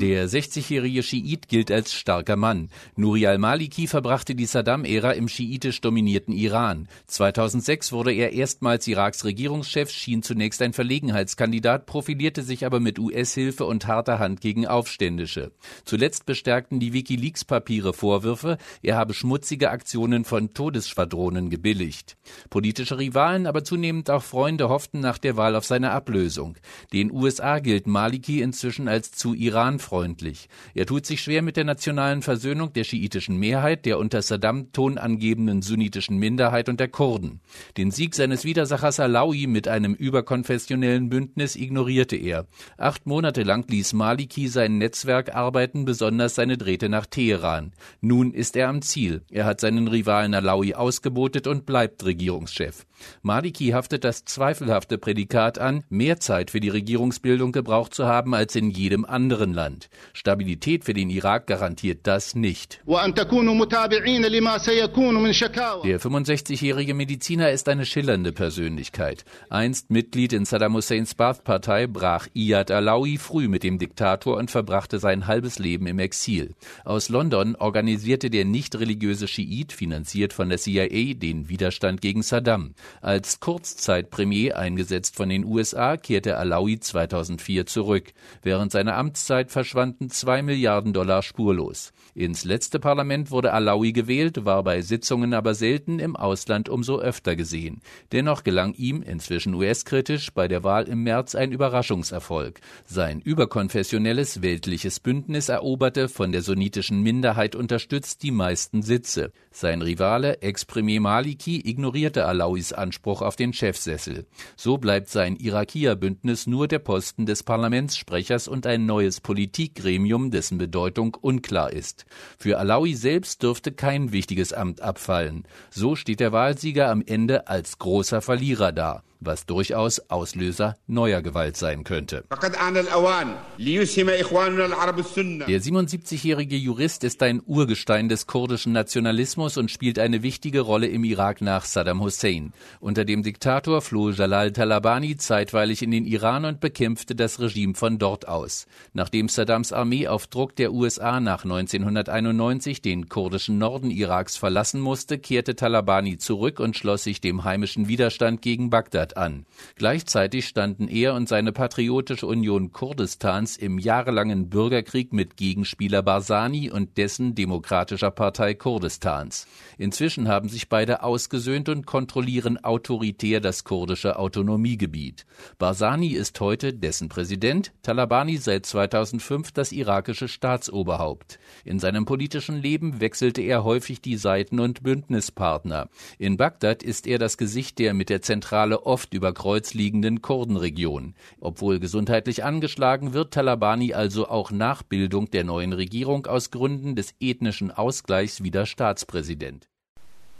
Der 60-jährige Schiit gilt als starker Mann. Nuri al-Maliki verbrachte die Saddam-Ära im schiitisch dominierten Iran. 2006 wurde er erstmals Iraks Regierungschef, schien zunächst ein Verlegenheitskandidat, profilierte sich aber mit US-Hilfe und harter Hand gegen Aufständische. Zuletzt bestärkten die WikiLeaks-Papiere Vorwürfe, er habe schmutzige Aktionen von Todesschwadronen gebilligt. Politische Rivalen, aber zunehmend auch Freunde hofften nach der Wahl auf seine Ablösung. Ablösung. Den USA gilt Maliki inzwischen als zu Iran freundlich. Er tut sich schwer mit der nationalen Versöhnung der schiitischen Mehrheit, der unter Saddam tonangebenden sunnitischen Minderheit und der Kurden. Den Sieg seines Widersachers Alawi mit einem überkonfessionellen Bündnis ignorierte er. Acht Monate lang ließ Maliki sein Netzwerk arbeiten, besonders seine Drähte nach Teheran. Nun ist er am Ziel. Er hat seinen Rivalen Alawi ausgebotet und bleibt Regierungschef. Maliki haftet das zweifelhafte Prädikat an, mehr Zeit für die Regierungsbildung gebraucht zu haben als in jedem anderen Land. Stabilität für den Irak garantiert das nicht. Der 65-jährige Mediziner ist eine schillernde Persönlichkeit. Einst Mitglied in Saddam Husseins Baath-Partei brach Iyad Alawi früh mit dem Diktator und verbrachte sein halbes Leben im Exil. Aus London organisierte der nicht religiöse Schiit, finanziert von der CIA, den Widerstand gegen Saddam. Als Kurzzeitpremier eingesetzt von den USA kehrte Alawi 2004 zurück. Während seiner Amtszeit verschwanden zwei Milliarden Dollar spurlos. Ins letzte Parlament wurde Alawi gewählt, war bei Sitzungen aber selten im Ausland umso öfter gesehen. Dennoch gelang ihm, inzwischen US-kritisch, bei der Wahl im März ein Überraschungserfolg. Sein überkonfessionelles weltliches Bündnis eroberte, von der sunnitischen Minderheit unterstützt, die meisten Sitze. Sein Rivale, Ex-Premier Maliki, ignorierte Alawis Anspruch auf den Chefsessel. So bleibt sein Irakia-Bündnis nur der Posten des Parlamentssprechers und ein neues Politikgremium, dessen Bedeutung unklar ist. Für Alawi selbst dürfte kein wichtiges Amt abfallen. So steht der Wahlsieger am Ende als großer Verlierer da was durchaus Auslöser neuer Gewalt sein könnte. Der 77-jährige Jurist ist ein Urgestein des kurdischen Nationalismus und spielt eine wichtige Rolle im Irak nach Saddam Hussein. Unter dem Diktator floh Jalal Talabani zeitweilig in den Iran und bekämpfte das Regime von dort aus. Nachdem Saddams Armee auf Druck der USA nach 1991 den kurdischen Norden Iraks verlassen musste, kehrte Talabani zurück und schloss sich dem heimischen Widerstand gegen Bagdad an. Gleichzeitig standen er und seine Patriotische Union Kurdistans im jahrelangen Bürgerkrieg mit Gegenspieler Barzani und dessen Demokratischer Partei Kurdistans. Inzwischen haben sich beide ausgesöhnt und kontrollieren autoritär das kurdische Autonomiegebiet. Barzani ist heute dessen Präsident, Talabani seit 2005 das irakische Staatsoberhaupt. In seinem politischen Leben wechselte er häufig die Seiten und Bündnispartner. In Bagdad ist er das Gesicht der mit der Zentrale oft über Kreuz liegenden Kurdenregion. Obwohl gesundheitlich angeschlagen, wird Talabani also auch nach Bildung der neuen Regierung aus Gründen des ethnischen Ausgleichs wieder Staatspräsident.